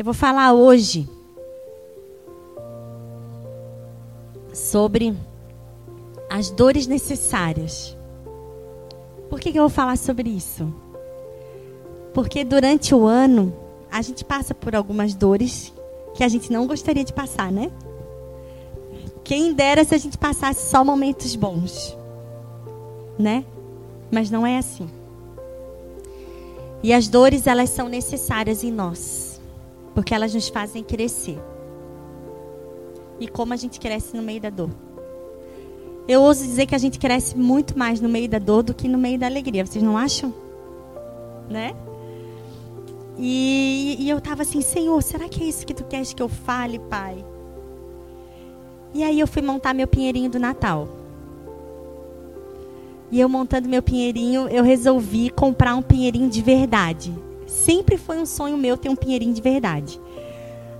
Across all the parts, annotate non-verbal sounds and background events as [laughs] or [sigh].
Eu vou falar hoje sobre as dores necessárias. Por que, que eu vou falar sobre isso? Porque durante o ano a gente passa por algumas dores que a gente não gostaria de passar, né? Quem dera se a gente passasse só momentos bons, né? Mas não é assim. E as dores, elas são necessárias em nós, porque elas nos fazem crescer. E como a gente cresce no meio da dor. Eu ouso dizer que a gente cresce muito mais no meio da dor do que no meio da alegria. Vocês não acham? Né? E, e eu estava assim, Senhor, será que é isso que tu queres que eu fale, Pai? E aí eu fui montar meu pinheirinho do Natal. E eu montando meu pinheirinho, eu resolvi comprar um pinheirinho de verdade. Sempre foi um sonho meu ter um pinheirinho de verdade.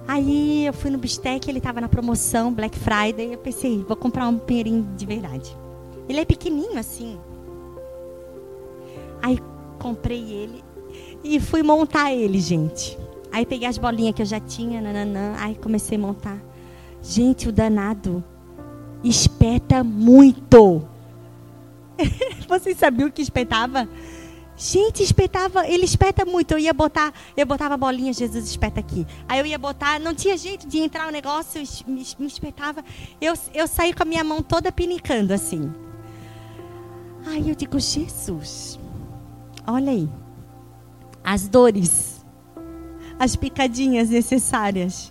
Aí eu fui no Bistec, ele estava na promoção, Black Friday. Eu pensei, vou comprar um pinheirinho de verdade. Ele é pequenininho assim. Aí comprei ele e fui montar ele, gente. Aí peguei as bolinhas que eu já tinha, nananã. Aí comecei a montar. Gente, o danado espeta muito. [laughs] Vocês sabiam que espetava? Gente, espetava, ele espeta muito. Eu ia botar, eu botava a bolinha, Jesus espeta aqui. Aí eu ia botar, não tinha jeito de entrar o negócio, me, me espetava. Eu, eu saí com a minha mão toda pinicando assim. Aí eu digo, Jesus, olha aí as dores, as picadinhas necessárias.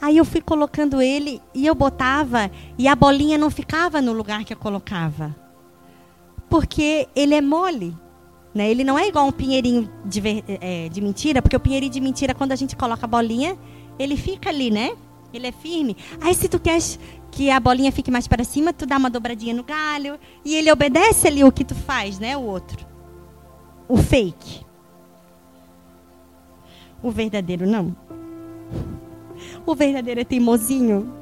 Aí eu fui colocando ele e eu botava e a bolinha não ficava no lugar que eu colocava. Porque ele é mole. Né? Ele não é igual um pinheirinho de, é, de mentira, porque o pinheirinho de mentira, quando a gente coloca a bolinha, ele fica ali, né? Ele é firme. Aí se tu queres que a bolinha fique mais para cima, tu dá uma dobradinha no galho e ele obedece ali o que tu faz, né? O outro. O fake. O verdadeiro não. O verdadeiro é teimosinho.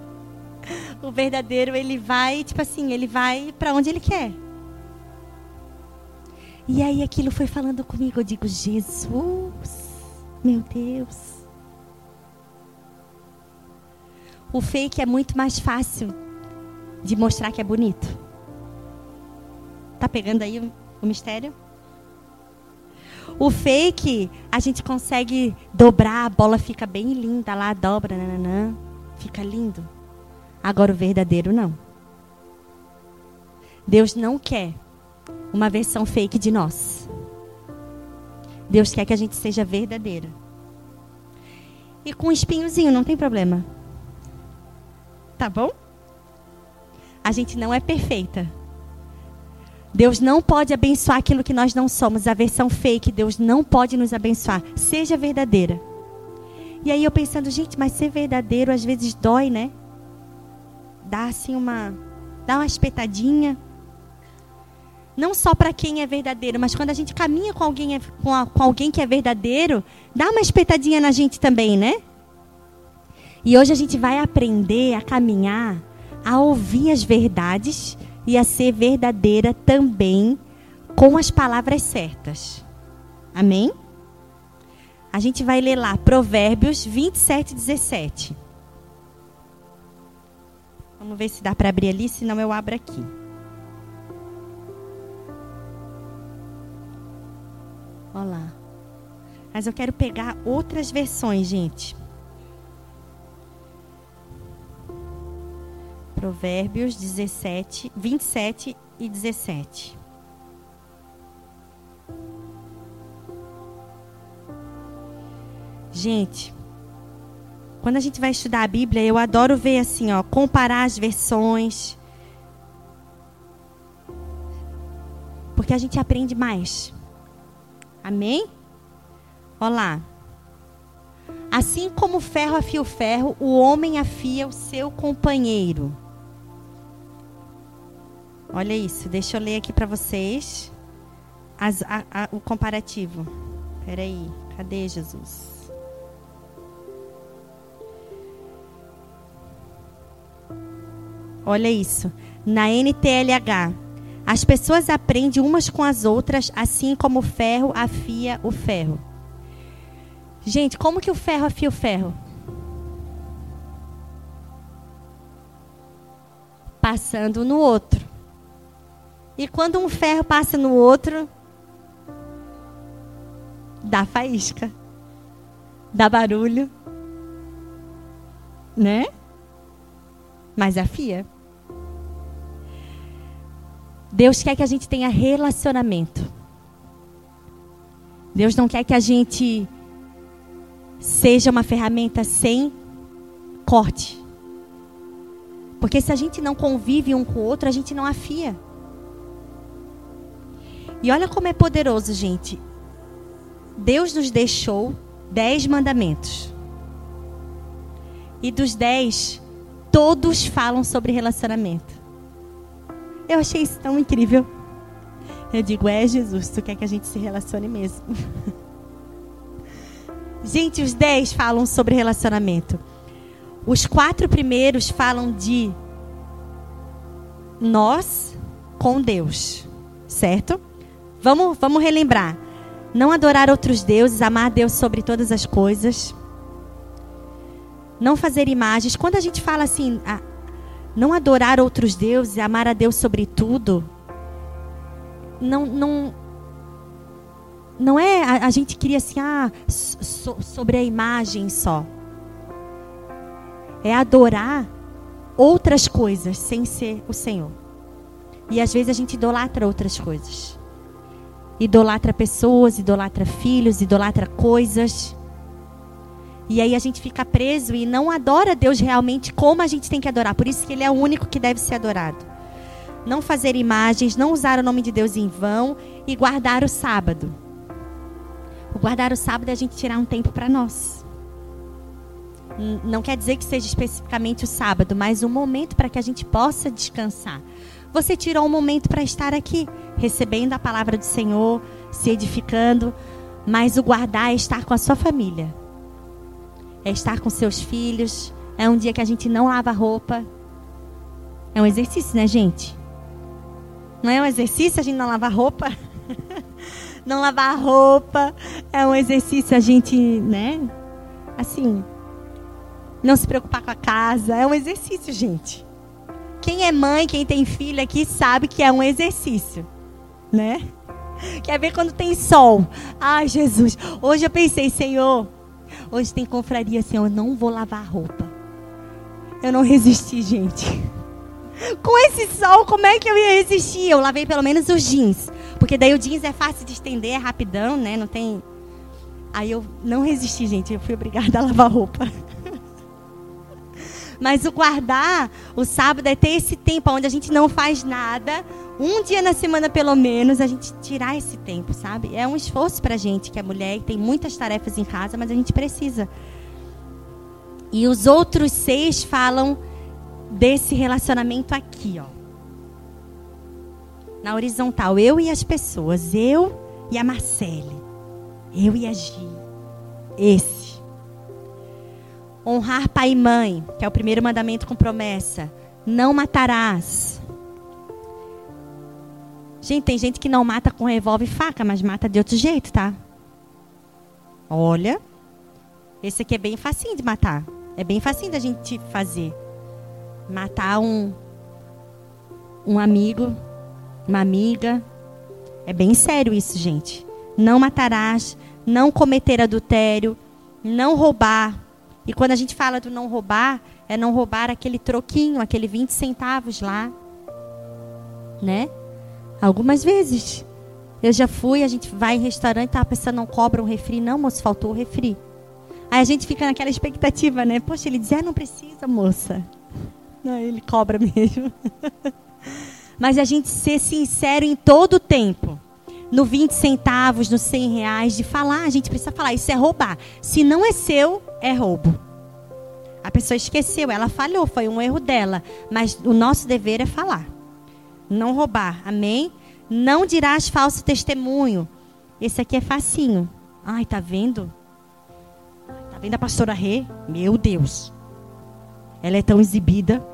O verdadeiro ele vai, tipo assim, ele vai para onde ele quer. E aí aquilo foi falando comigo, eu digo, Jesus, meu Deus. O fake é muito mais fácil de mostrar que é bonito. Tá pegando aí o, mistério? O fake, a gente consegue dobrar, a bola fica bem linda lá, dobra, nananã, fica lindo. Agora o verdadeiro não. Deus não quer uma versão fake de nós. Deus quer que a gente seja verdadeira. E com espinhozinho, não tem problema. Tá bom? A gente não é perfeita. Deus não pode abençoar aquilo que nós não somos. A versão fake, Deus não pode nos abençoar. Seja verdadeira. E aí eu pensando, gente, mas ser verdadeiro às vezes dói, né? Dá assim uma. Dá uma espetadinha. Não só para quem é verdadeiro, mas quando a gente caminha com alguém, com, a, com alguém que é verdadeiro, dá uma espetadinha na gente também, né? E hoje a gente vai aprender a caminhar, a ouvir as verdades e a ser verdadeira também com as palavras certas. Amém? A gente vai ler lá Provérbios 27, 17. Vamos ver se dá para abrir ali, senão eu abro aqui. Olha lá. Mas eu quero pegar outras versões, gente. Provérbios 17, 27 e 17. Gente, quando a gente vai estudar a Bíblia, eu adoro ver assim, ó, comparar as versões. Porque a gente aprende mais. Amém? Olha lá. Assim como o ferro afia o ferro, o homem afia o seu companheiro. Olha isso, deixa eu ler aqui para vocês as, a, a, o comparativo. Espera aí, cadê Jesus? Olha isso. Na NTLH, as pessoas aprendem umas com as outras, assim como o ferro afia o ferro. Gente, como que o ferro afia o ferro? Passando no outro. E quando um ferro passa no outro, dá faísca, dá barulho, né? Mas afia. Deus quer que a gente tenha relacionamento. Deus não quer que a gente seja uma ferramenta sem corte. Porque se a gente não convive um com o outro, a gente não afia. E olha como é poderoso, gente. Deus nos deixou dez mandamentos. E dos dez, todos falam sobre relacionamento. Eu achei isso tão incrível. Eu digo, é Jesus, tu quer que a gente se relacione mesmo. [laughs] gente, os dez falam sobre relacionamento. Os quatro primeiros falam de nós com Deus, certo? Vamos, vamos relembrar. Não adorar outros deuses, amar Deus sobre todas as coisas. Não fazer imagens. Quando a gente fala assim, não adorar outros deuses, amar a Deus sobre tudo, não, não, não é a, a gente queria assim, ah, so, sobre a imagem só. É adorar outras coisas sem ser o Senhor. E às vezes a gente idolatra outras coisas idolatra pessoas, idolatra filhos, idolatra coisas. E aí a gente fica preso e não adora Deus realmente como a gente tem que adorar. Por isso que ele é o único que deve ser adorado. Não fazer imagens, não usar o nome de Deus em vão e guardar o sábado. O guardar o sábado é a gente tirar um tempo para nós. Não quer dizer que seja especificamente o sábado, mas um momento para que a gente possa descansar. Você tirou um momento para estar aqui, recebendo a palavra do Senhor, se edificando, mas o guardar é estar com a sua família, é estar com seus filhos. É um dia que a gente não lava roupa. É um exercício, né, gente? Não é um exercício a gente não lavar roupa? [laughs] não lavar roupa é um exercício a gente, né? Assim, não se preocupar com a casa. É um exercício, gente. Quem é mãe, quem tem filho aqui, sabe que é um exercício, né? Quer ver quando tem sol? Ai, Jesus, hoje eu pensei, Senhor, hoje tem confraria, Senhor, eu não vou lavar roupa. Eu não resisti, gente. [laughs] Com esse sol, como é que eu ia resistir? Eu lavei pelo menos os jeans. Porque daí o jeans é fácil de estender, é rapidão, né? Não tem. Aí eu não resisti, gente. Eu fui obrigada a [laughs] lavar roupa. Mas o guardar o sábado é ter esse tempo onde a gente não faz nada. Um dia na semana, pelo menos, a gente tirar esse tempo, sabe? É um esforço pra gente, que é mulher e tem muitas tarefas em casa, mas a gente precisa. E os outros seis falam desse relacionamento aqui, ó. Na horizontal, eu e as pessoas, eu e a Marcele, eu e a Gi. Esse Honrar pai e mãe, que é o primeiro mandamento com promessa. Não matarás. Gente, tem gente que não mata com revólver e faca, mas mata de outro jeito, tá? Olha. Esse aqui é bem facinho de matar. É bem facinho da gente fazer. Matar um um amigo, uma amiga. É bem sério isso, gente. Não matarás, não cometer adultério, não roubar, e quando a gente fala do não roubar, é não roubar aquele troquinho, aquele 20 centavos lá. Né? Algumas vezes. Eu já fui, a gente vai em restaurante, tá, a pessoa não cobra um refri. Não, moço, faltou o refri. Aí a gente fica naquela expectativa, né? Poxa, ele diz, ah, não precisa, moça. Não, ele cobra [laughs] mesmo. Mas a gente ser sincero em todo o tempo no 20 centavos, no 100 reais, de falar, a gente precisa falar, isso é roubar. Se não é seu, é roubo. A pessoa esqueceu, ela falhou, foi um erro dela. Mas o nosso dever é falar. Não roubar, amém? Não dirás falso testemunho. Esse aqui é facinho. Ai, tá vendo? Tá vendo a pastora Rê? Meu Deus. Ela é tão exibida.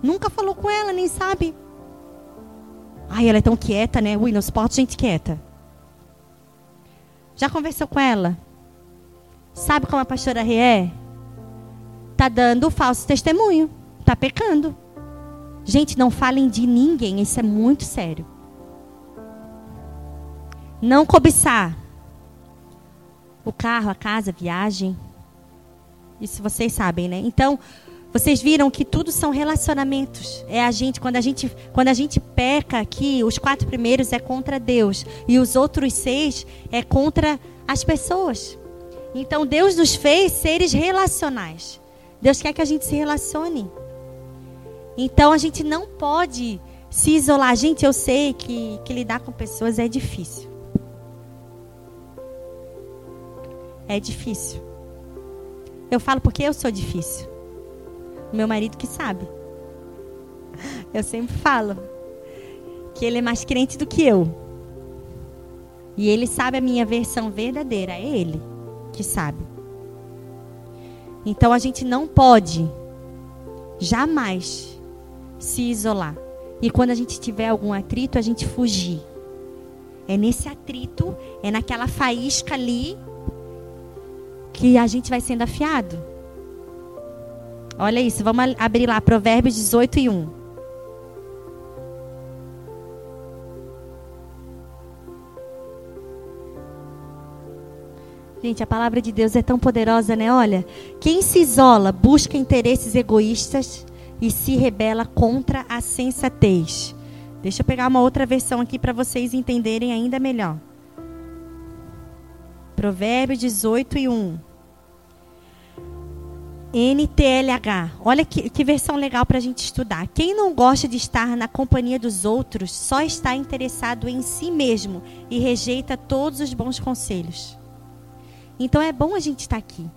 Nunca falou com ela, nem sabe. Ai, ela é tão quieta, né? Ui, não suporto gente quieta. Já conversou com ela? Sabe como a pastora Rê é? Tá dando falso testemunho. Tá pecando. Gente, não falem de ninguém. Isso é muito sério. Não cobiçar. O carro, a casa, a viagem. Isso vocês sabem, né? Então, vocês viram que tudo são relacionamentos. É a gente quando a gente quando a gente peca aqui, os quatro primeiros é contra Deus e os outros seis é contra as pessoas. Então Deus nos fez seres relacionais. Deus quer que a gente se relacione. Então a gente não pode se isolar. Gente, eu sei que, que lidar com pessoas é difícil. É difícil. Eu falo porque eu sou difícil. Meu marido que sabe. Eu sempre falo que ele é mais crente do que eu. E ele sabe a minha versão verdadeira. É ele que sabe. Então a gente não pode jamais se isolar. E quando a gente tiver algum atrito, a gente fugir. É nesse atrito, é naquela faísca ali que a gente vai sendo afiado. Olha isso, vamos abrir lá Provérbios 18 e 1. Gente, a palavra de Deus é tão poderosa, né? Olha, quem se isola busca interesses egoístas e se rebela contra a sensatez. Deixa eu pegar uma outra versão aqui para vocês entenderem ainda melhor. Provérbios 18 e 1. NTLH. Olha que, que versão legal para a gente estudar. Quem não gosta de estar na companhia dos outros só está interessado em si mesmo e rejeita todos os bons conselhos. Então é bom a gente estar aqui.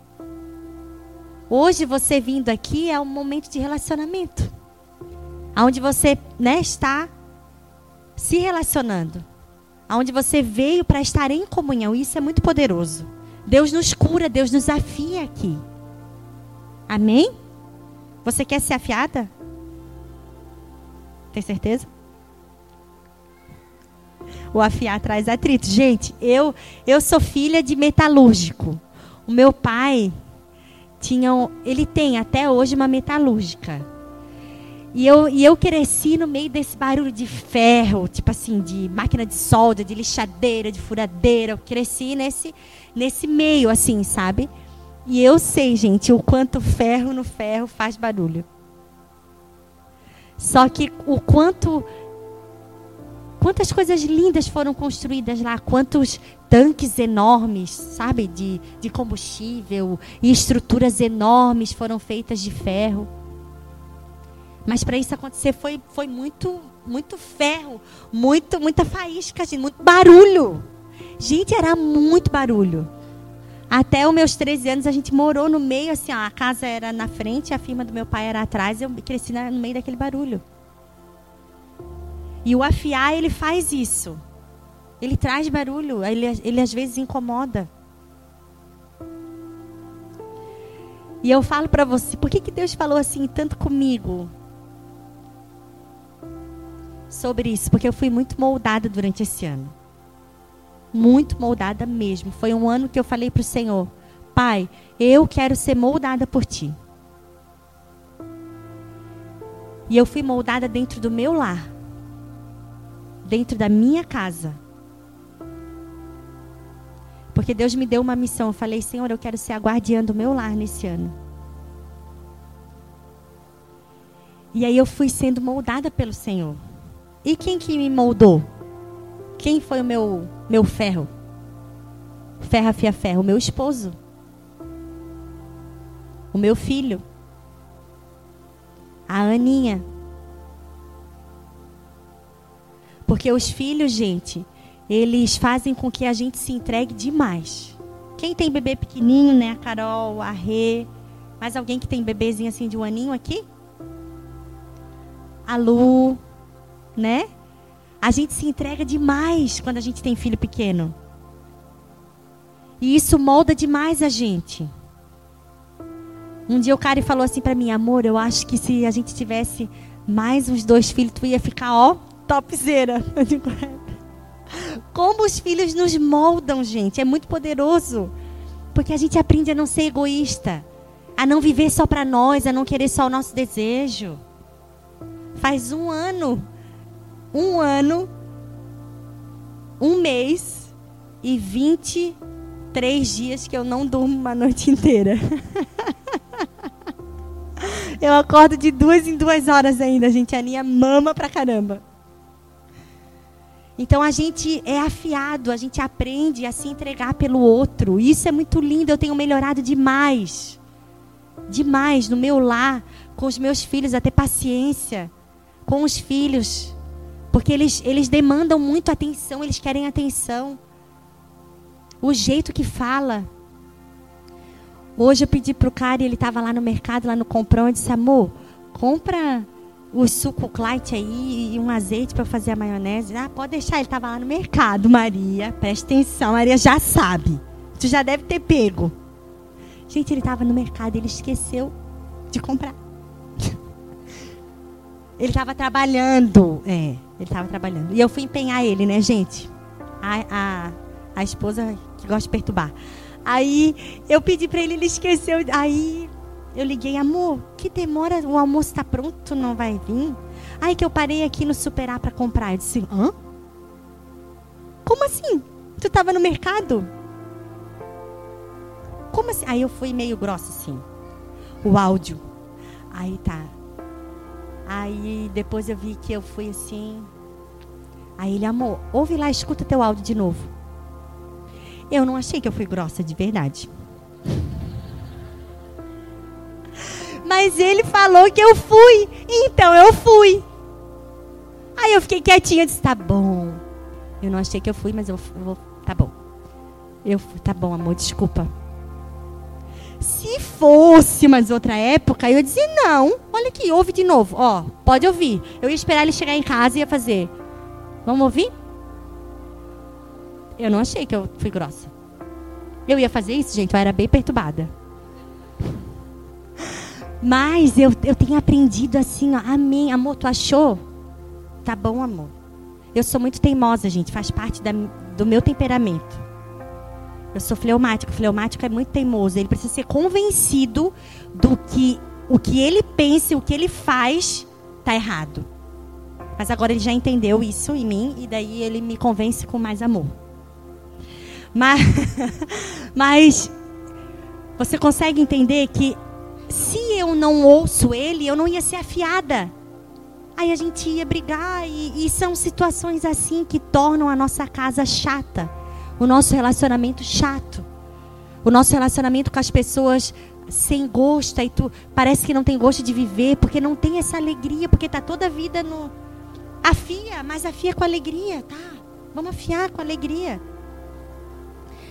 Hoje você vindo aqui é um momento de relacionamento. Onde você né, está se relacionando. Onde você veio para estar em comunhão. Isso é muito poderoso. Deus nos cura, Deus nos afia aqui. Amém? Você quer ser afiada? Tem certeza? O afiar traz atrito. Gente, eu eu sou filha de metalúrgico. O meu pai tinha, ele tem até hoje uma metalúrgica. E eu, e eu cresci no meio desse barulho de ferro, tipo assim, de máquina de solda, de lixadeira, de furadeira. Eu cresci nesse, nesse meio, assim, sabe? E eu sei, gente, o quanto ferro no ferro faz barulho. Só que o quanto. Quantas coisas lindas foram construídas lá, quantos tanques enormes, sabe, de, de combustível e estruturas enormes foram feitas de ferro. Mas para isso acontecer foi, foi muito, muito ferro, muito, muita faísca, gente, muito barulho. Gente, era muito barulho. Até os meus 13 anos a gente morou no meio, assim, ó, a casa era na frente, a firma do meu pai era atrás, eu cresci no meio daquele barulho. E o afiar, ele faz isso. Ele traz barulho, ele, ele às vezes incomoda. E eu falo para você, por que, que Deus falou assim tanto comigo? Sobre isso, porque eu fui muito moldada durante esse ano muito moldada mesmo. Foi um ano que eu falei para o Senhor: Pai, eu quero ser moldada por Ti. E eu fui moldada dentro do meu lar, dentro da minha casa. Porque Deus me deu uma missão. Eu falei, Senhor, eu quero ser a guardiã do meu lar nesse ano. E aí eu fui sendo moldada pelo Senhor. E quem que me moldou? Quem foi o meu, meu ferro? Ferro afia ferro. O meu esposo. O meu filho. A Aninha. Porque os filhos, gente, eles fazem com que a gente se entregue demais. Quem tem bebê pequenininho, né? A Carol, a Rê. Mais alguém que tem bebezinho assim de um aninho aqui? A Lu, né? A gente se entrega demais quando a gente tem filho pequeno. E isso molda demais a gente. Um dia o cara falou assim para mim, amor, eu acho que se a gente tivesse mais uns dois filhos, tu ia ficar, ó, topzera. [laughs] Como os filhos nos moldam, gente. É muito poderoso. Porque a gente aprende a não ser egoísta. A não viver só para nós, a não querer só o nosso desejo. Faz um ano. Um ano. Um mês. E 23 dias que eu não durmo uma noite inteira. [laughs] eu acordo de duas em duas horas ainda, gente. A Aninha mama pra caramba. Então a gente é afiado, a gente aprende a se entregar pelo outro. Isso é muito lindo, eu tenho melhorado demais. Demais no meu lar, com os meus filhos, a ter paciência com os filhos. Porque eles, eles demandam muito atenção, eles querem atenção. O jeito que fala. Hoje eu pedi para o cara, ele estava lá no mercado, lá no comprão, eu disse, amor, compra o suco light aí e um azeite para fazer a maionese. Ah, pode deixar, ele estava lá no mercado, Maria. Presta atenção, Maria já sabe. Tu já deve ter pego. Gente, ele estava no mercado, ele esqueceu de comprar. [laughs] ele estava trabalhando. É, ele estava trabalhando. E eu fui empenhar ele, né, gente? A, a, a esposa que gosta de perturbar. Aí eu pedi para ele, ele esqueceu. Aí eu liguei, amor, que demora, o almoço está pronto, não vai vir? Aí que eu parei aqui no Superar para comprar. Eu disse, hã? Como assim? Tu estava no mercado? Como assim? Aí eu fui meio grossa assim. O áudio. Aí tá. Aí depois eu vi que eu fui assim. Aí ele, amor, ouve lá, escuta teu áudio de novo. Eu não achei que eu fui grossa de verdade. Mas ele falou que eu fui. Então eu fui. Aí eu fiquei quietinha, disse: "Tá bom". Eu não achei que eu fui, mas eu vou, tá bom. Eu fui, tá bom, amor, desculpa. Se fosse mais outra época, eu ia dizer não. Olha aqui, ouve de novo. Ó, pode ouvir. Eu ia esperar ele chegar em casa e ia fazer. Vamos ouvir? Eu não achei que eu fui grossa. Eu ia fazer isso, gente, eu era bem perturbada. Mas eu, eu tenho aprendido assim, ó, amém. Amor, tu achou? Tá bom, amor. Eu sou muito teimosa, gente, faz parte da, do meu temperamento. Eu sou fleumático. O fleumático é muito teimoso. Ele precisa ser convencido do que o que ele pensa, o que ele faz, tá errado. Mas agora ele já entendeu isso em mim e daí ele me convence com mais amor. Mas, [laughs] mas você consegue entender que se eu não ouço ele, eu não ia ser afiada. Aí a gente ia brigar e, e são situações assim que tornam a nossa casa chata, o nosso relacionamento chato, o nosso relacionamento com as pessoas sem gosto, aí tu parece que não tem gosto de viver, porque não tem essa alegria, porque tá toda a vida no afia, mas afia com alegria, tá? Vamos afiar com alegria.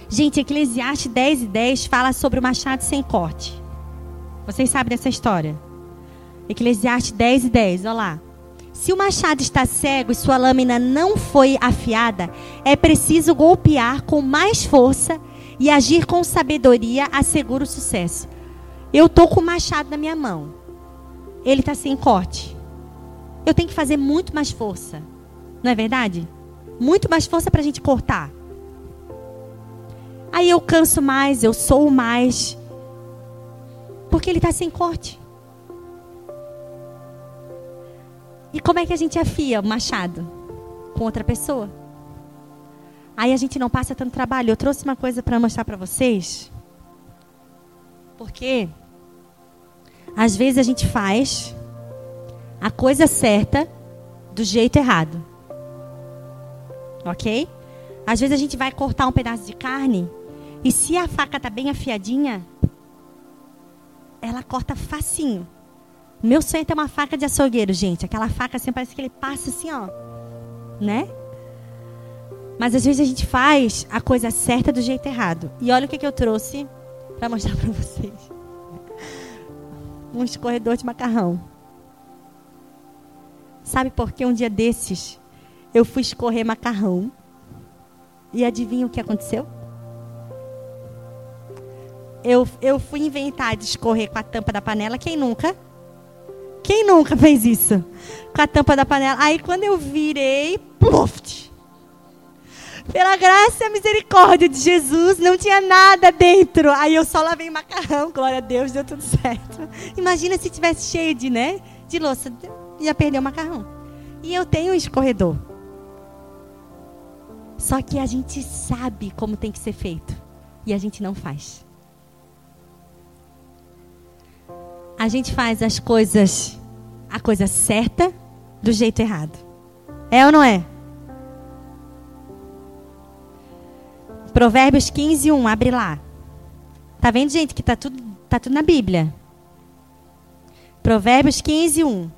Gente, Eclesiastes 10 e 10 fala sobre o machado sem corte. Vocês sabem dessa história? Eclesiastes 10 e 10, olha lá. Se o machado está cego e sua lâmina não foi afiada, é preciso golpear com mais força e agir com sabedoria assegura o sucesso. Eu tô com o machado na minha mão. Ele está sem corte. Eu tenho que fazer muito mais força. Não é verdade? Muito mais força para a gente cortar. Aí eu canso mais, eu sou mais. Porque ele está sem corte. E como é que a gente afia o machado? Com outra pessoa. Aí a gente não passa tanto trabalho. Eu trouxe uma coisa para mostrar para vocês. Porque às vezes a gente faz a coisa certa do jeito errado. Ok? Às vezes a gente vai cortar um pedaço de carne e se a faca tá bem afiadinha, ela corta facinho. Meu sonho é ter uma faca de açougueiro, gente. Aquela faca assim, parece que ele passa assim, ó. Né? Mas às vezes a gente faz a coisa certa do jeito errado. E olha o que, que eu trouxe para mostrar [laughs] para vocês. Um escorredor de macarrão. Sabe por que um dia desses eu fui escorrer macarrão? E adivinha o que aconteceu? Eu, eu fui inventar de escorrer com a tampa da panela. Quem nunca? Quem nunca fez isso? Com a tampa da panela. Aí quando eu virei, pluft. Pela graça e a misericórdia de Jesus, não tinha nada dentro. Aí eu só lavei macarrão, glória a Deus, deu tudo certo. Imagina se tivesse cheio de, né, de louça, ia perder o macarrão. E eu tenho um escorredor. Só que a gente sabe como tem que ser feito e a gente não faz. A gente faz as coisas a coisa certa do jeito errado. É ou não é? Provérbios 15, 1, abre lá. Tá vendo, gente, que tá tudo, tá tudo na Bíblia. Provérbios 15, 1.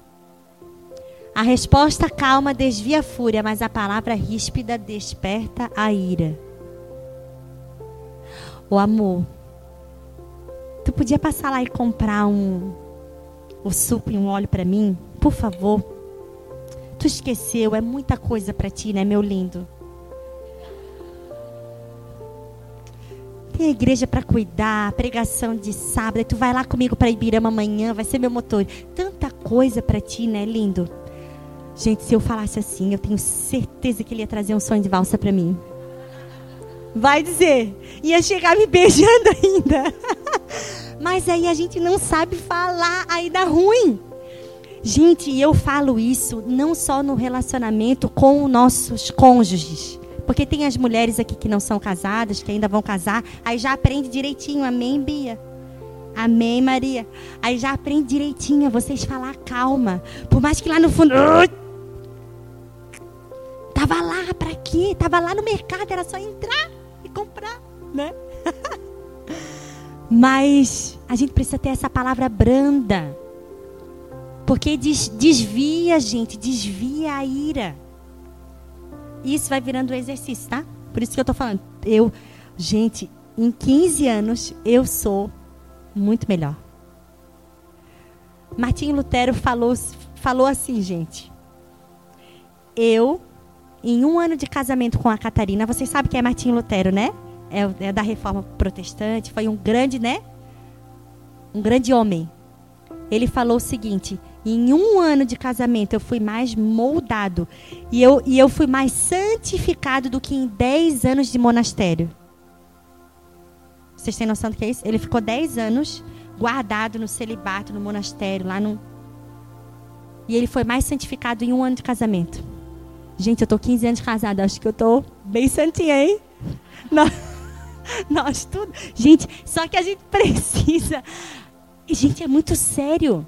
A resposta calma desvia a fúria, mas a palavra ríspida desperta a ira. O amor. Tu podia passar lá e comprar um o suco e um óleo para mim, por favor? Tu esqueceu, é muita coisa para ti, né, meu lindo? Tem a igreja para cuidar, pregação de sábado. Aí tu vai lá comigo para Ibirama amanhã, vai ser meu motor. Tanta coisa para ti, né, lindo? Gente, se eu falasse assim, eu tenho certeza que ele ia trazer um sonho de valsa para mim. Vai dizer, ia chegar me beijando ainda. [laughs] Mas aí a gente não sabe falar, aí dá ruim. Gente, eu falo isso não só no relacionamento com nossos cônjuges, porque tem as mulheres aqui que não são casadas, que ainda vão casar, aí já aprende direitinho. Amém, Bia? Amém, Maria? Aí já aprende direitinho a vocês falar calma. Por mais que lá no fundo. Tava lá, para quê? Tava lá no mercado, era só entrar e comprar, né? [laughs] Mas a gente precisa ter essa palavra branda. Porque desvia, gente, desvia a ira. Isso vai virando um exercício, tá? Por isso que eu estou falando. Eu, gente, em 15 anos eu sou muito melhor. Martinho Lutero falou, falou assim, gente. Eu, em um ano de casamento com a Catarina, vocês sabem quem é Martinho Lutero, né? É, é da reforma protestante, foi um grande, né? Um grande homem. Ele falou o seguinte: em um ano de casamento, eu fui mais moldado. E eu, e eu fui mais santificado do que em dez anos de monastério. Vocês têm noção do que é isso? Ele ficou dez anos guardado no celibato, no monastério, lá no. E ele foi mais santificado em um ano de casamento. Gente, eu tô 15 anos casada, acho que eu tô bem santinha, hein? Nós, [laughs] nós tudo. Gente, só que a gente [laughs] precisa. Gente, é muito sério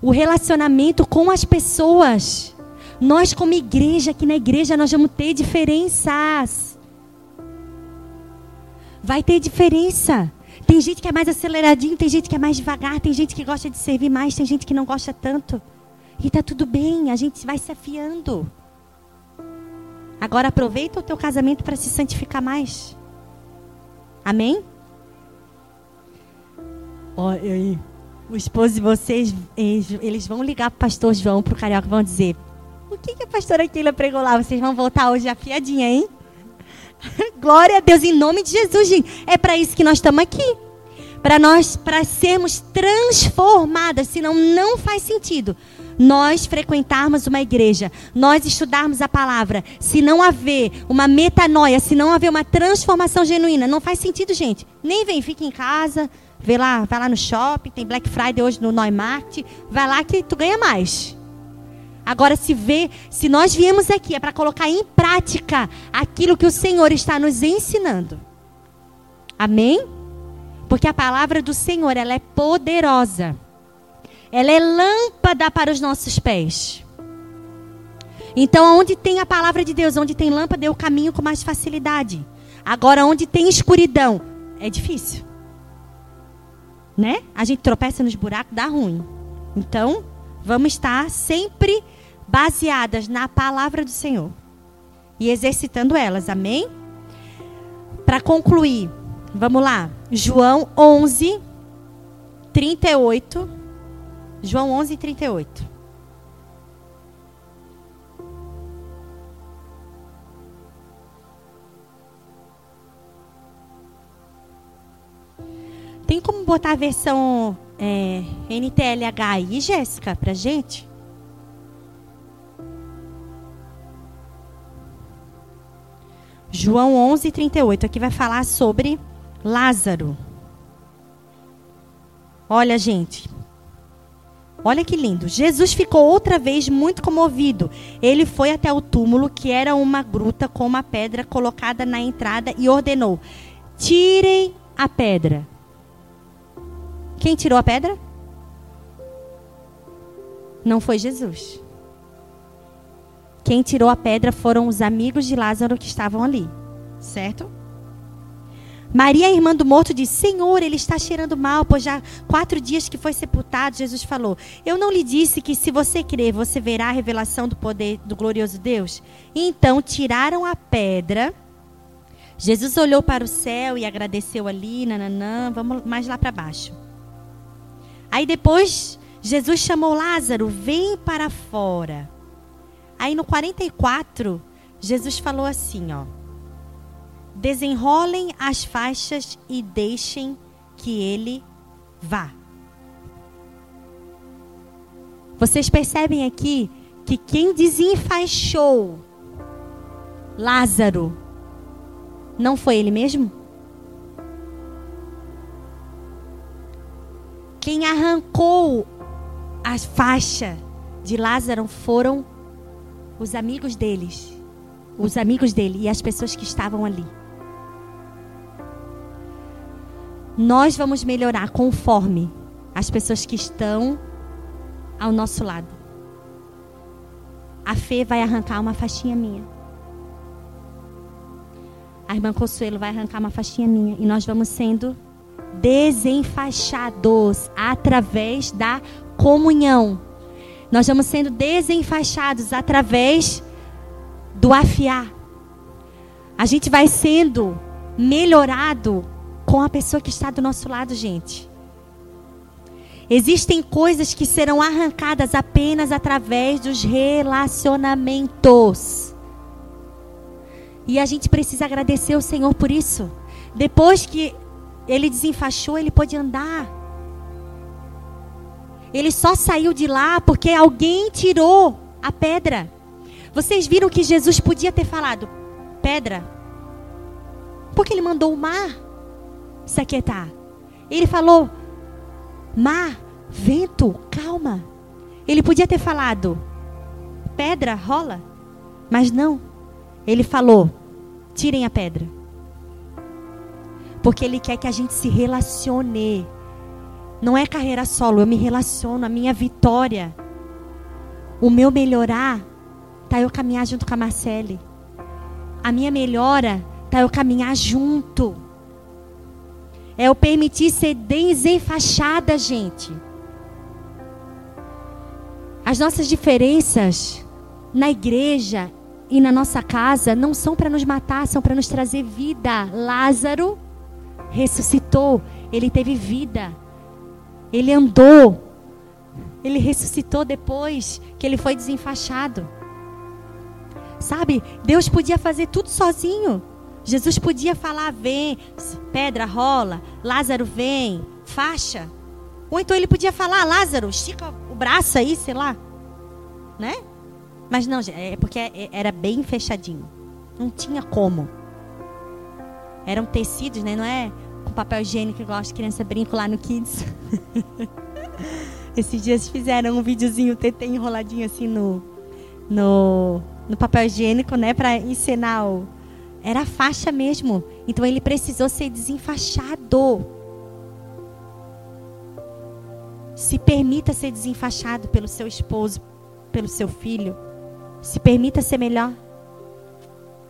o relacionamento com as pessoas. Nós, como igreja, aqui na igreja, nós vamos ter diferenças. Vai ter diferença. Tem gente que é mais aceleradinho, tem gente que é mais devagar, tem gente que gosta de servir mais, tem gente que não gosta tanto. E tá tudo bem, a gente vai se afiando. Agora aproveita o teu casamento para se santificar mais. Amém? Olha aí o esposo de vocês, eles vão ligar para pastor João, para o Carioca, vão dizer: O que, que a pastora Keila pregou lá? Vocês vão voltar hoje afiadinha, hein? [laughs] Glória a Deus, em nome de Jesus, gente. É para isso que nós estamos aqui. Para nós, para sermos transformadas, senão não faz sentido nós frequentarmos uma igreja, nós estudarmos a palavra, se não haver uma metanoia, se não haver uma transformação genuína, não faz sentido, gente. Nem vem, fica em casa, Vê lá, vai lá no shopping, tem Black Friday hoje no Neumarkt, vai lá que tu ganha mais. Agora se vê, se nós viemos aqui é para colocar em prática aquilo que o Senhor está nos ensinando. Amém? Porque a palavra do Senhor, ela é poderosa. Ela é lâmpada para os nossos pés. Então, onde tem a palavra de Deus, onde tem lâmpada, eu caminho com mais facilidade. Agora, onde tem escuridão, é difícil né? A gente tropeça nos buracos, dá ruim. Então, vamos estar sempre baseadas na palavra do Senhor e exercitando elas, amém? Para concluir, vamos lá. João 11, 38. João 11, 38. Tem como botar a versão é, NTLH aí, Jéssica, pra gente? João 11, 38. Aqui vai falar sobre Lázaro. Olha, gente. Olha que lindo. Jesus ficou outra vez muito comovido. Ele foi até o túmulo, que era uma gruta com uma pedra colocada na entrada, e ordenou: Tirem a pedra. Quem tirou a pedra? Não foi Jesus. Quem tirou a pedra foram os amigos de Lázaro que estavam ali. Certo? Maria, irmã do morto, disse: Senhor, ele está cheirando mal, pois já quatro dias que foi sepultado. Jesus falou: Eu não lhe disse que se você crer, você verá a revelação do poder do glorioso Deus? Então tiraram a pedra. Jesus olhou para o céu e agradeceu ali, nananã, vamos mais lá para baixo. Aí depois Jesus chamou Lázaro, vem para fora. Aí no 44, Jesus falou assim, ó: Desenrolem as faixas e deixem que ele vá. Vocês percebem aqui que quem desenfaixou Lázaro não foi ele mesmo? Quem arrancou a faixa de Lázaro foram os amigos deles, os amigos dele e as pessoas que estavam ali. Nós vamos melhorar conforme as pessoas que estão ao nosso lado. A Fê vai arrancar uma faixinha minha. A irmã Consuelo vai arrancar uma faixinha minha. E nós vamos sendo desenfaixados através da comunhão. Nós vamos sendo desenfaixados através do afiar. A gente vai sendo melhorado com a pessoa que está do nosso lado, gente. Existem coisas que serão arrancadas apenas através dos relacionamentos. E a gente precisa agradecer o Senhor por isso. Depois que ele desenfaixou, ele pôde andar. Ele só saiu de lá porque alguém tirou a pedra. Vocês viram que Jesus podia ter falado: pedra. Porque ele mandou o mar se aquietar. Ele falou: mar, vento, calma. Ele podia ter falado: pedra, rola. Mas não. Ele falou: tirem a pedra. Porque ele quer que a gente se relacione não é carreira solo, eu me relaciono, a minha vitória, o meu melhorar, tá eu caminhar junto com a Marcele. A minha melhora tá eu caminhar junto. É eu permitir ser desenfaixada, gente. As nossas diferenças na igreja e na nossa casa não são para nos matar, são para nos trazer vida. Lázaro ressuscitou, ele teve vida. Ele andou. Ele ressuscitou depois que ele foi desenfaixado. Sabe? Deus podia fazer tudo sozinho. Jesus podia falar: vem, pedra rola, Lázaro vem, faixa. Ou então ele podia falar: Lázaro, estica o braço aí, sei lá. Né? Mas não, é porque é, era bem fechadinho. Não tinha como. Eram tecidos, né? Não é com papel higiênico, igual as crianças brincam lá no Kids. [laughs] Esses dias fizeram um videozinho, TT enroladinho assim no, no, no papel higiênico, né? Para ensinar o. Era faixa mesmo. Então ele precisou ser desenfaixado. Se permita ser desenfaixado pelo seu esposo, pelo seu filho. Se permita ser melhor.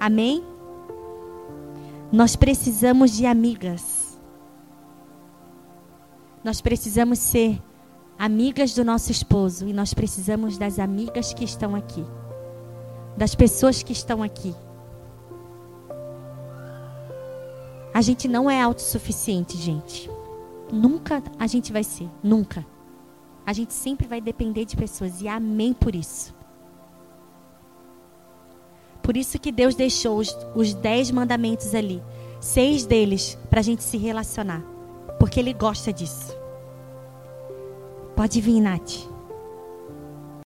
Amém? Nós precisamos de amigas nós precisamos ser amigas do nosso esposo e nós precisamos das amigas que estão aqui, das pessoas que estão aqui. A gente não é autossuficiente, gente. Nunca a gente vai ser, nunca. A gente sempre vai depender de pessoas e amém por isso. Por isso que Deus deixou os, os dez mandamentos ali, seis deles para a gente se relacionar. Porque Ele gosta disso. Pode vir, Nath.